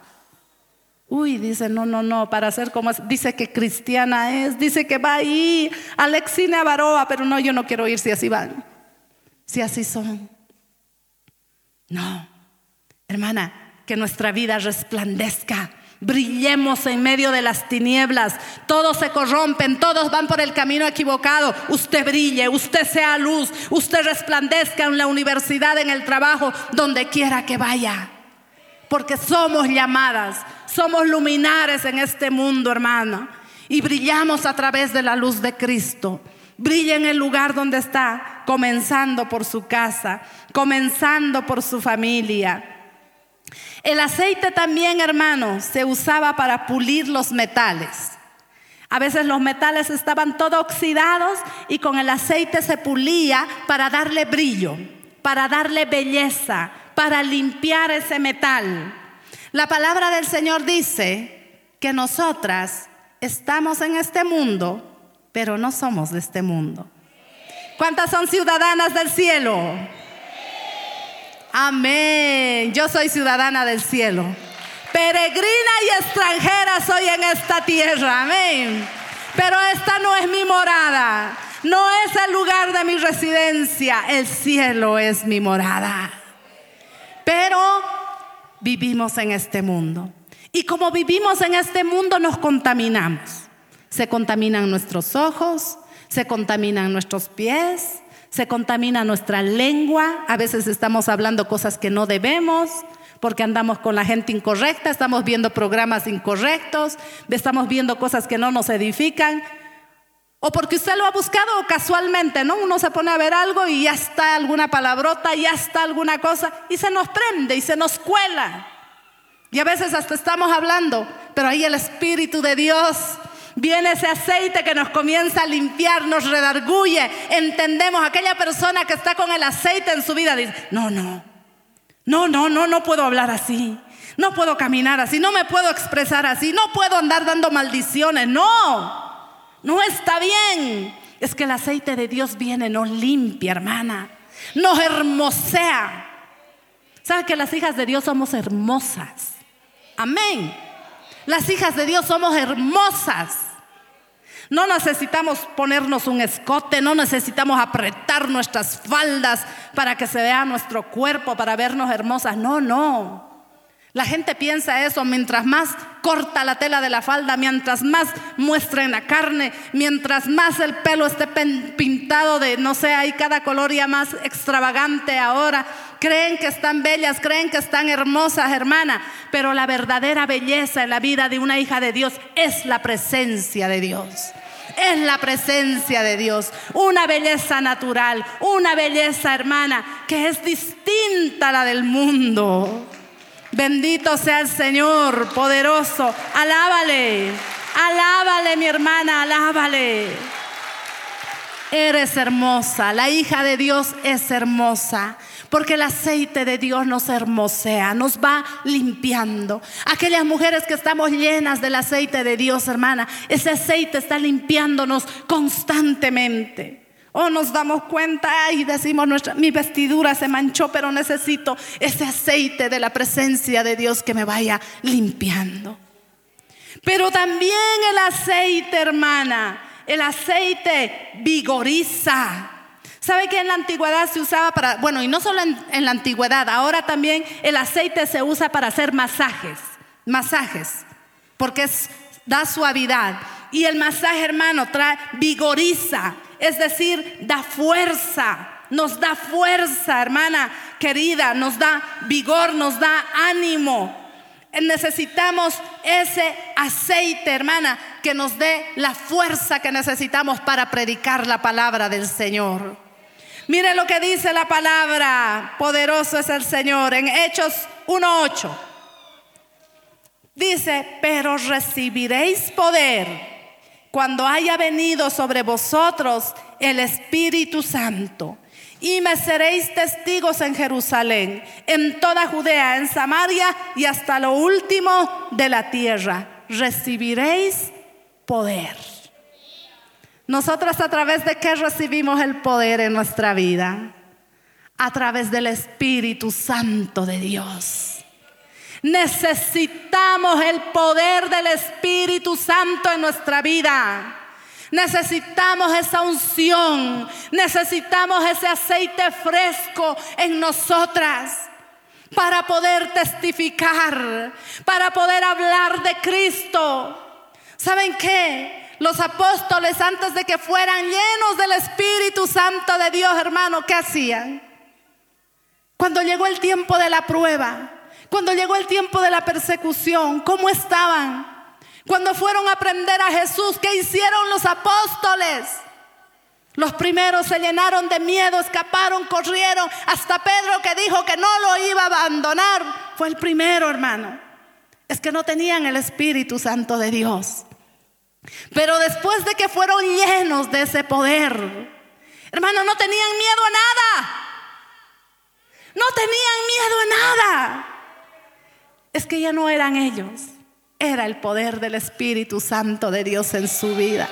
Uy, dice, no, no, no, para ser como es, dice que cristiana es, dice que va ahí, Alexina Baroa, pero no, yo no quiero ir si así van, si así son. No, hermana, que nuestra vida resplandezca Brillemos en medio de las tinieblas. Todos se corrompen, todos van por el camino equivocado. Usted brille, usted sea luz, usted resplandezca en la universidad, en el trabajo, donde quiera que vaya. Porque somos llamadas, somos luminares en este mundo, hermano. Y brillamos a través de la luz de Cristo. Brilla en el lugar donde está. comenzando por su casa, comenzando por su familia. El aceite también, hermano, se usaba para pulir los metales. A veces los metales estaban todos oxidados y con el aceite se pulía para darle brillo, para darle belleza, para limpiar ese metal. La palabra del Señor dice que nosotras estamos en este mundo, pero no somos de este mundo. ¿Cuántas son ciudadanas del cielo? Amén. Yo soy ciudadana del cielo. Peregrina y extranjera soy en esta tierra. Amén. Pero esta no es mi morada. No es el lugar de mi residencia. El cielo es mi morada. Pero vivimos en este mundo. Y como vivimos en este mundo nos contaminamos. Se contaminan nuestros ojos, se contaminan nuestros pies, se contamina nuestra lengua. A veces estamos hablando cosas que no debemos porque andamos con la gente incorrecta, estamos viendo programas incorrectos, estamos viendo cosas que no nos edifican, o porque usted lo ha buscado casualmente, ¿no? Uno se pone a ver algo y ya está alguna palabrota, ya está alguna cosa, y se nos prende y se nos cuela. Y a veces hasta estamos hablando, pero ahí el Espíritu de Dios viene ese aceite que nos comienza a limpiar, nos redarguye, entendemos, aquella persona que está con el aceite en su vida dice, no, no, no, no, no, no puedo hablar así. No puedo caminar así, no me puedo expresar así, no puedo andar dando maldiciones. No, no está bien. Es que el aceite de Dios viene, nos limpia, hermana. Nos hermosea. ¿Sabe que las hijas de Dios somos hermosas? Amén. Las hijas de Dios somos hermosas. No necesitamos ponernos un escote, no necesitamos apretar nuestras faldas para que se vea nuestro cuerpo, para vernos hermosas. No, no. La gente piensa eso, mientras más corta la tela de la falda, mientras más muestra en la carne, mientras más el pelo esté pintado de, no sé, hay cada color ya más extravagante ahora. Creen que están bellas, creen que están hermosas, hermana, pero la verdadera belleza en la vida de una hija de Dios es la presencia de Dios es la presencia de Dios. Una belleza natural, una belleza hermana que es distinta a la del mundo. Bendito sea el Señor, poderoso. Alábale, alábale mi hermana, alábale. Eres hermosa, la hija de Dios es hermosa, porque el aceite de Dios nos hermosea, nos va limpiando. Aquellas mujeres que estamos llenas del aceite de Dios, hermana, ese aceite está limpiándonos constantemente. O nos damos cuenta y decimos, nuestra, mi vestidura se manchó, pero necesito ese aceite de la presencia de Dios que me vaya limpiando. Pero también el aceite, hermana, el aceite vigoriza. ¿Sabe que en la antigüedad se usaba para, bueno, y no solo en, la antigüedad, ahora también el aceite se usa para hacer masajes, masajes, porque es, da suavidad. Y el masaje, hermano, trae, vigoriza, es decir, da fuerza, nos da fuerza, hermana querida, nos da vigor, nos da ánimo. Necesitamos ese aceite, hermana, que nos dé la fuerza que necesitamos para predicar la palabra del Señor. Mire lo que dice la palabra, poderoso es el Señor, en Hechos 1.8. Dice, pero recibiréis poder cuando haya venido sobre vosotros el Espíritu Santo. Y me seréis testigos en Jerusalén, en toda Judea, en Samaria y hasta lo último de la tierra. Recibiréis poder. Nosotros a través de qué recibimos el poder en nuestra vida? A través del Espíritu Santo de Dios. Necesitamos el poder del Espíritu Santo en nuestra vida. Necesitamos esa unción, necesitamos ese aceite fresco en nosotras para poder testificar, para poder hablar de Cristo. ¿Saben qué? Los apóstoles antes de que fueran llenos del Espíritu Santo de Dios, hermano, ¿qué hacían? Cuando llegó el tiempo de la prueba, cuando llegó el tiempo de la persecución, ¿cómo estaban? Cuando fueron a aprender a Jesús, ¿qué hicieron los apóstoles? Los primeros se llenaron de miedo, escaparon, corrieron. Hasta Pedro que dijo que no lo iba a abandonar. Fue el primero, hermano. Es que no tenían el Espíritu Santo de Dios. Pero después de que fueron llenos de ese poder, hermano, no tenían miedo a nada. No tenían miedo a nada. Es que ya no eran ellos. Era el poder del Espíritu Santo de Dios en su vida.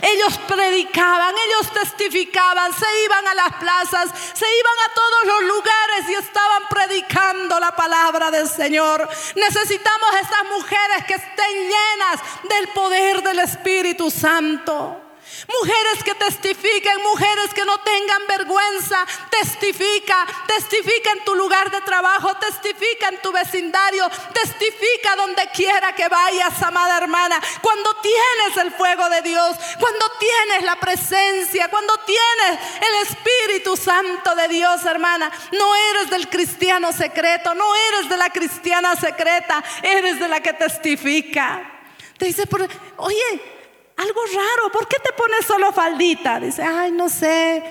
Ellos predicaban, ellos testificaban, se iban a las plazas, se iban a todos los lugares y estaban predicando la palabra del Señor. Necesitamos esas mujeres que estén llenas del poder del Espíritu Santo. Mujeres que testifiquen, mujeres que no tengan vergüenza, testifica, testifica en tu lugar de trabajo, testifica en tu vecindario, testifica donde quiera que vayas, amada hermana. Cuando tienes el fuego de Dios, cuando tienes la presencia, cuando tienes el Espíritu Santo de Dios, hermana, no eres del cristiano secreto, no eres de la cristiana secreta, eres de la que testifica. Te dice, oye, algo raro, ¿por qué te pones solo faldita? Dice, ay, no sé,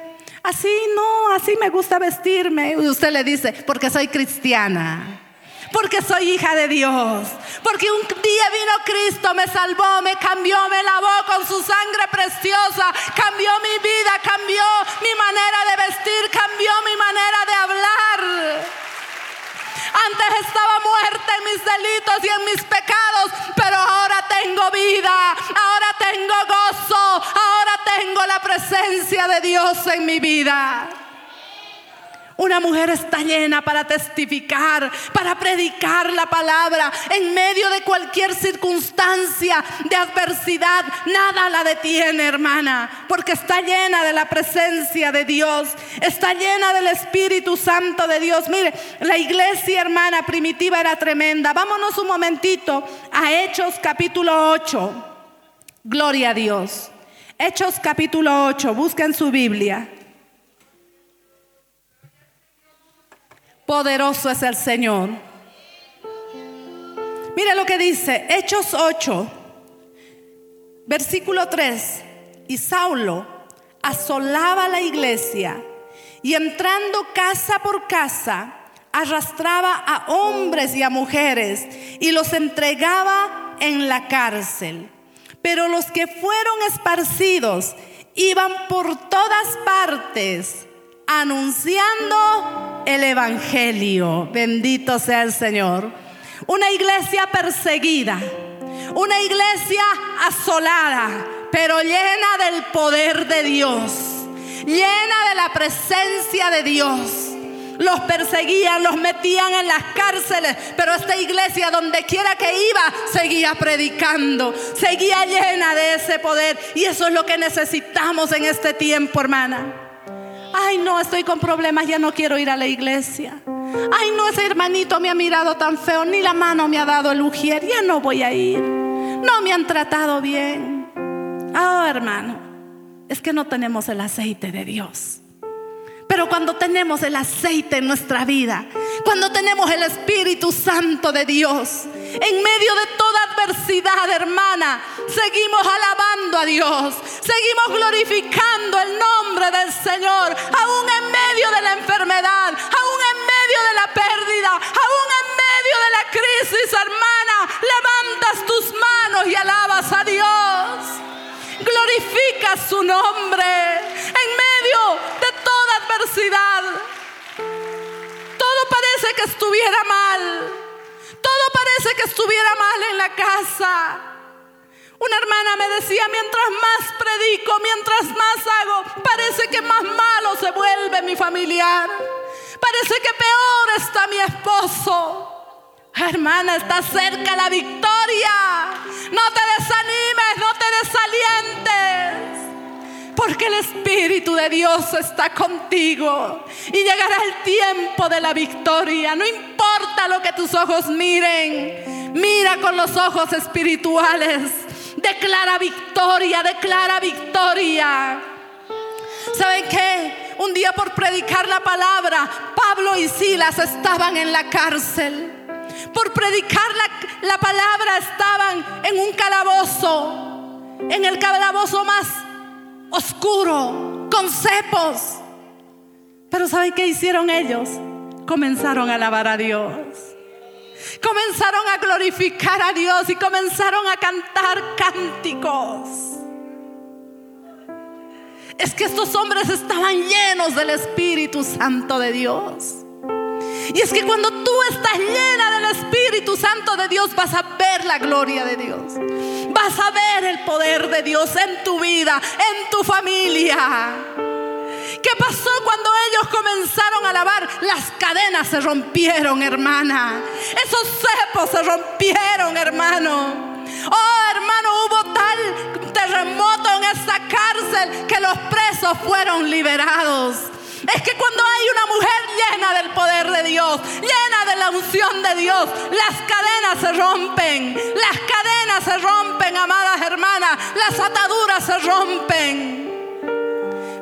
así no, así me gusta vestirme. Y usted le dice, porque soy cristiana. Porque soy hija de Dios. Porque un día vino Cristo, me salvó, me cambió, me lavó con su sangre preciosa. Cambió mi vida, cambió mi manera de vestir, cambió mi manera de hablar. Antes estaba muerta en mis delitos y en mis pecados, pero ahora tengo vida, ahora tengo gozo, ahora tengo la presencia de Dios en mi vida. Una mujer está llena para testificar, para predicar la palabra en medio de cualquier circunstancia de adversidad. Nada la detiene, hermana, porque está llena de la presencia de Dios, está llena del Espíritu Santo de Dios. Mire, la iglesia, hermana, primitiva era tremenda. Vámonos un momentito a Hechos capítulo 8. Gloria a Dios. Hechos capítulo 8, busquen su Biblia. Poderoso es el Señor. Mira lo que dice, Hechos 8, versículo 3. Y Saulo asolaba la iglesia y entrando casa por casa, arrastraba a hombres y a mujeres y los entregaba en la cárcel. Pero los que fueron esparcidos iban por todas partes anunciando el Evangelio. Bendito sea el Señor. Una iglesia perseguida, una iglesia asolada, pero llena del poder de Dios, llena de la presencia de Dios los perseguían, los metían en las cárceles, pero esta iglesia donde quiera que iba seguía predicando, seguía llena de ese poder y eso es lo que necesitamos en este tiempo, hermana. Ay, no, estoy con problemas, ya no quiero ir a la iglesia. Ay, no, ese hermanito me ha mirado tan feo, ni la mano me ha dado el ujier, ya no voy a ir. No me han tratado bien. Ah, hermano, es que no tenemos el aceite de Dios. Pero cuando tenemos el aceite en nuestra vida, cuando tenemos el Espíritu Santo de Dios, en medio de toda adversidad, hermana, seguimos alabando a Dios, seguimos glorificando el nombre del Señor, aún en medio de la enfermedad, aún en medio de la pérdida, aún en medio de la crisis, hermana, levantas tus manos y alabas a Dios. Glorifica su nombre en medio de toda adversidad. Todo parece que estuviera mal. Todo parece que estuviera mal en la casa. Una hermana me decía, mientras más predico, mientras más hago, parece que más malo se vuelve mi familiar. Parece que peor está mi esposo. Hermana, está cerca la victoria. No te desanimes, no te desalientes. Porque el Espíritu de Dios está contigo. Y llegará el tiempo de la victoria. No importa lo que tus ojos miren. Mira con los ojos espirituales. Declara victoria, declara victoria. ¿Saben qué? Un día por predicar la palabra, Pablo y Silas estaban en la cárcel. Por predicar la, la palabra estaban en un calabozo, en el calabozo más oscuro. con cepos. Pero ¿saben qué hicieron ellos? Comenzaron a alabar a Dios. Comenzaron a glorificar a Dios y comenzaron a cantar cánticos. Es que estos hombres estaban llenos del Espíritu Santo de Dios. Y es que cuando tú estás llena del Espíritu Santo de Dios, vas a ver la gloria de Dios. Vas a ver el poder de Dios en tu vida, en tu familia. ¿Qué pasó cuando ellos comenzaron a alabar? Las cadenas se rompieron, hermana. Esos cepos se rompieron, hermano. Oh, hermano, hubo tal terremoto en esa cárcel que los presos fueron liberados. Es que cuando hay una mujer llena del poder de Dios, llena de la unción de Dios, las cadenas se rompen, las cadenas se rompen, amadas hermanas, las ataduras se rompen.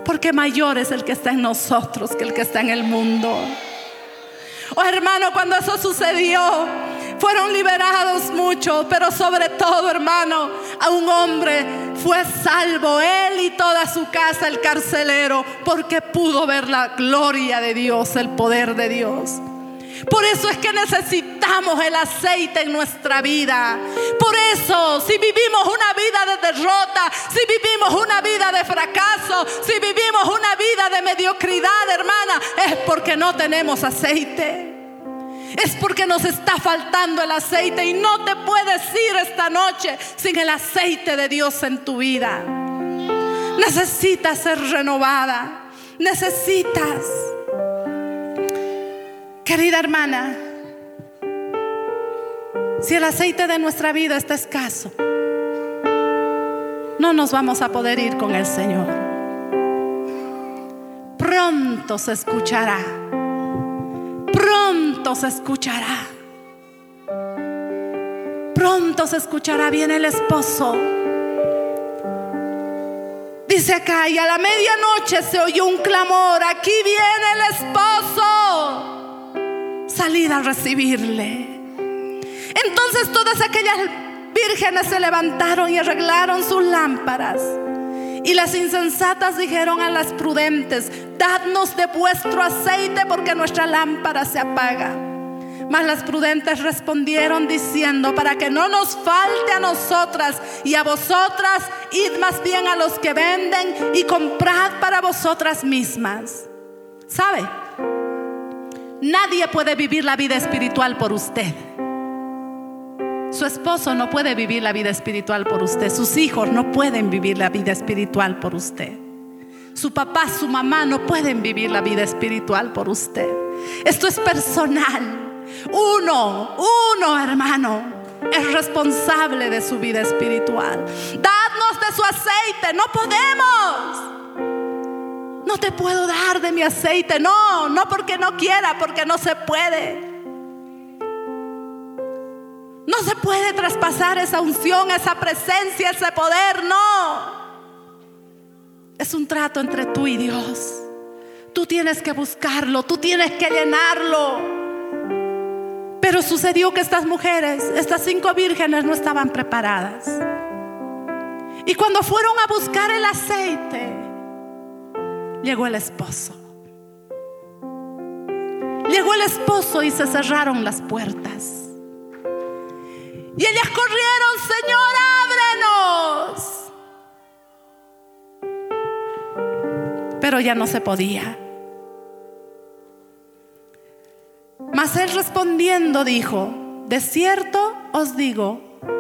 Porque mayor es el que está en nosotros que el que está en el mundo. Oh hermano, cuando eso sucedió, fueron liberados muchos, pero sobre todo, hermano, a un hombre fue salvo, él y toda su casa, el carcelero, porque pudo ver la gloria de Dios, el poder de Dios. Por eso es que necesitamos el aceite en nuestra vida. Por eso, si vivimos una vida de derrota, si vivimos una vida de fracaso, si vivimos una vida de mediocridad, hermana, es porque no tenemos aceite. Es porque nos está faltando el aceite y no te puedes ir esta noche sin el aceite de Dios en tu vida. Necesitas ser renovada. Necesitas. Querida hermana, si el aceite de nuestra vida está escaso, no nos vamos a poder ir con el Señor. Pronto se escuchará Pronto se escuchará. Pronto se escuchará bien el esposo. Dice acá, y a la medianoche se oyó un clamor, aquí viene el esposo. Salid a recibirle. Entonces todas aquellas vírgenes se levantaron y arreglaron sus lámparas. Y las insensatas dijeron a las prudentes, dadnos de vuestro aceite porque nuestra lámpara se apaga. Mas las prudentes respondieron diciendo, para que no nos falte a nosotras y a vosotras, id más bien a los que venden y comprad para vosotras mismas. ¿Sabe? Nadie puede vivir la vida espiritual por usted. Su esposo no puede vivir la vida espiritual por usted. Sus hijos no pueden vivir la vida espiritual por usted. Su papá, su mamá no pueden vivir la vida espiritual por usted. Esto es personal. Uno, uno hermano, es responsable de su vida espiritual. Dadnos de su aceite, no podemos. No te puedo dar de mi aceite, no, no porque no quiera, porque no se puede. No se puede traspasar esa unción, esa presencia, ese poder, no. Es un trato entre tú y Dios. Tú tienes que buscarlo, tú tienes que llenarlo. Pero sucedió que estas mujeres, estas cinco vírgenes, no estaban preparadas. Y cuando fueron a buscar el aceite, llegó el esposo. Llegó el esposo y se cerraron las puertas. Y ellas corrieron, Señor, ábrenos. Pero ya no se podía. Mas él respondiendo dijo, de cierto os digo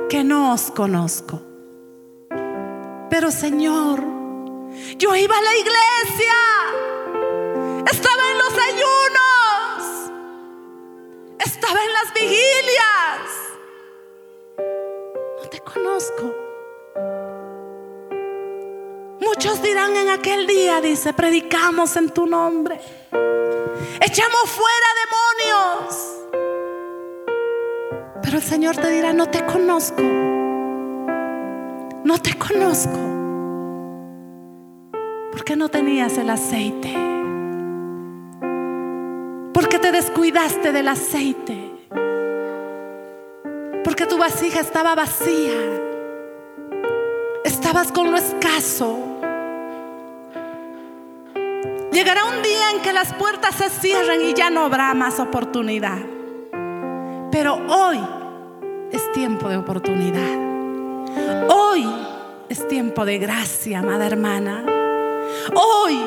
que no os conozco. Pero Señor, yo iba a la iglesia, estaba en los ayunos, estaba en las vigilias te conozco. Muchos dirán en aquel día, dice, predicamos en tu nombre. Echamos fuera demonios. Pero el Señor te dirá, no te conozco. No te conozco. Porque no tenías el aceite. Porque te descuidaste del aceite porque tu vasija estaba vacía. Estabas con lo escaso. Llegará un día en que las puertas se cierren y ya no habrá más oportunidad. Pero hoy es tiempo de oportunidad. Hoy es tiempo de gracia, amada hermana. Hoy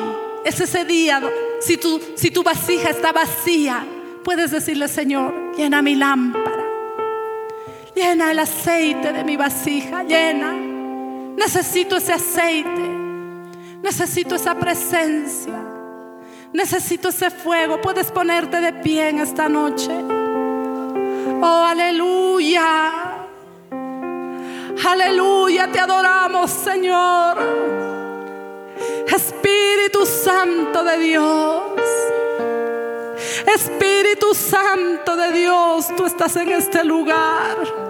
es ese día. Si tu, si tu vasija está vacía, puedes decirle, Señor, llena mi lámpara. Llena el aceite de mi vasija, llena. Necesito ese aceite. Necesito esa presencia. Necesito ese fuego. Puedes ponerte de pie en esta noche. Oh, aleluya. Aleluya, te adoramos, Señor. Espíritu Santo de Dios. Espíritu Santo de Dios, tú estás en este lugar.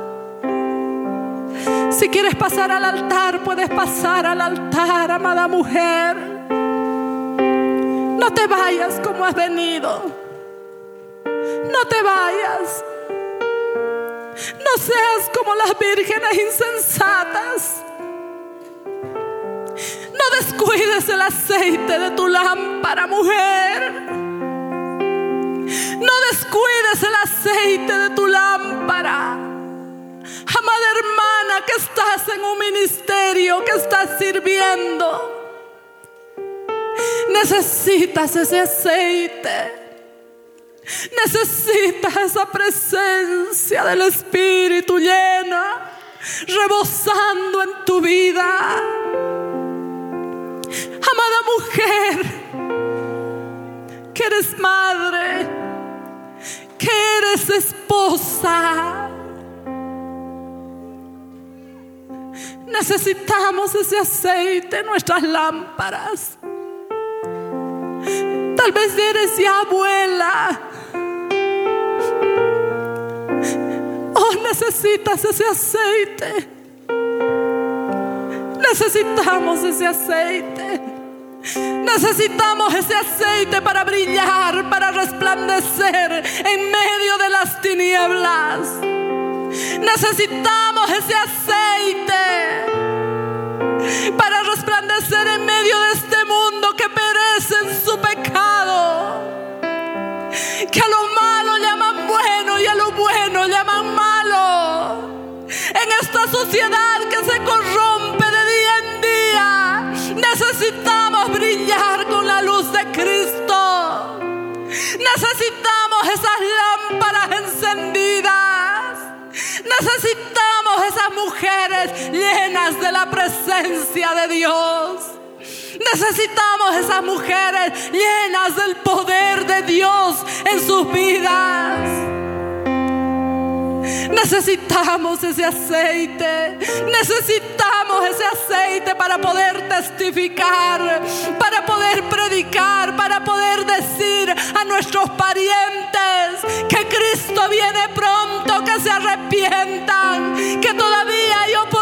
Si quieres pasar al altar, puedes pasar al altar, amada mujer. No te vayas como has venido. No te vayas. No seas como las vírgenes insensatas. No descuides el aceite de tu lámpara, mujer. No descuides el aceite de tu lámpara. Amada hermana que estás en un ministerio, que estás sirviendo. Necesitas ese aceite. Necesitas esa presencia del Espíritu llena, rebosando en tu vida. Amada mujer, que eres madre que eres esposa. Necesitamos ese aceite en nuestras lámparas. Tal vez eres ya abuela. Oh, necesitas ese aceite. Necesitamos ese aceite. Necesitamos ese aceite para brillar, para resplandecer en medio de las tinieblas. Necesitamos ese aceite para resplandecer en medio de este mundo que perece en su pecado. Que a lo malo llaman bueno y a lo bueno llaman malo. En esta sociedad llenas de la presencia de Dios. Necesitamos esas mujeres llenas del poder de Dios en sus vidas. Necesitamos ese aceite. Necesitamos ese aceite para poder testificar, para poder predicar, para poder decir a nuestros parientes que Cristo viene pronto, que se arrepientan, que todavía hay oportunidad,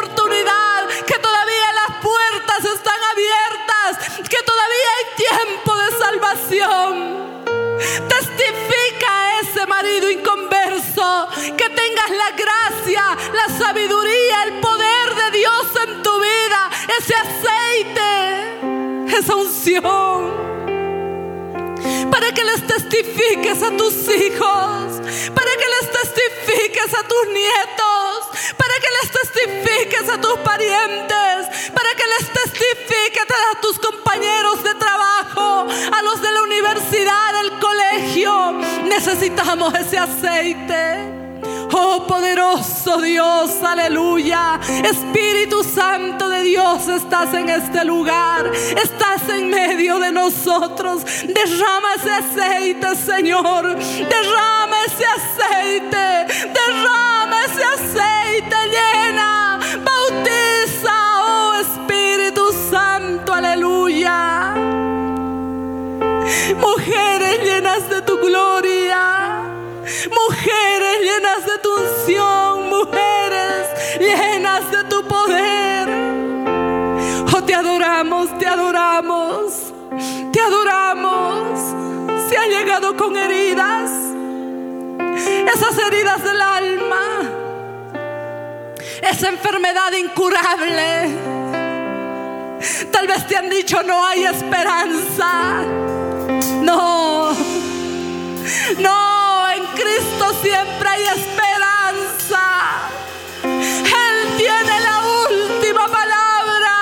Testifica a ese marido inconverso que tengas la gracia, la sabiduría, el poder de Dios en tu vida, ese aceite, esa unción para que les testifiques a tus hijos, para que les testifiques a tus nietos, para que les testifiques a tus parientes, para que les testifiques a tus compañeros de trabajo, a los de la universidad, del colegio. Necesitamos ese aceite. Oh poderoso Dios, aleluya. Espíritu Santo de Dios, estás en este lugar. Estás en medio de nosotros. Derrama ese aceite, Señor. Derrama ese aceite. Derrama ese aceite. Llena. Bautiza, oh Espíritu Santo, aleluya. Mujeres llenas de tu gloria. Mujeres llenas de tu unción, mujeres llenas de tu poder. Oh, te adoramos, te adoramos, te adoramos. Se ha llegado con heridas, esas heridas del alma, esa enfermedad incurable. Tal vez te han dicho no hay esperanza. No, no, Siempre hay esperanza. Él tiene la última palabra.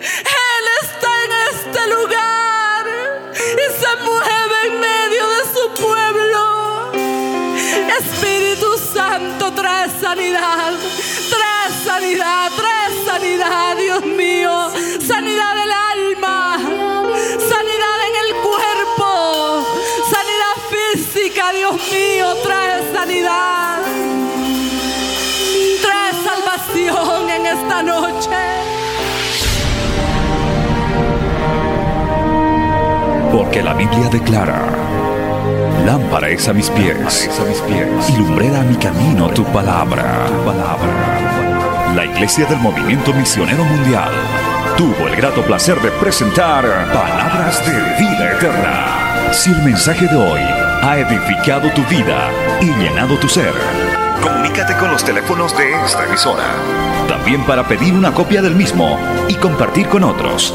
Él está en este lugar y se mueve en medio de su pueblo. Espíritu Santo trae sanidad, trae sanidad, trae sanidad, Dios mío, Porque la Biblia declara, lámpara es a mis pies, a mis pies y lumbrera a mi camino tu palabra. Tu palabra. La Iglesia del Movimiento Misionero Mundial tuvo el grato placer de presentar Palabras de Vida Eterna. Si el mensaje de hoy ha edificado tu vida y llenado tu ser, comunícate con los teléfonos de esta emisora. También para pedir una copia del mismo y compartir con otros.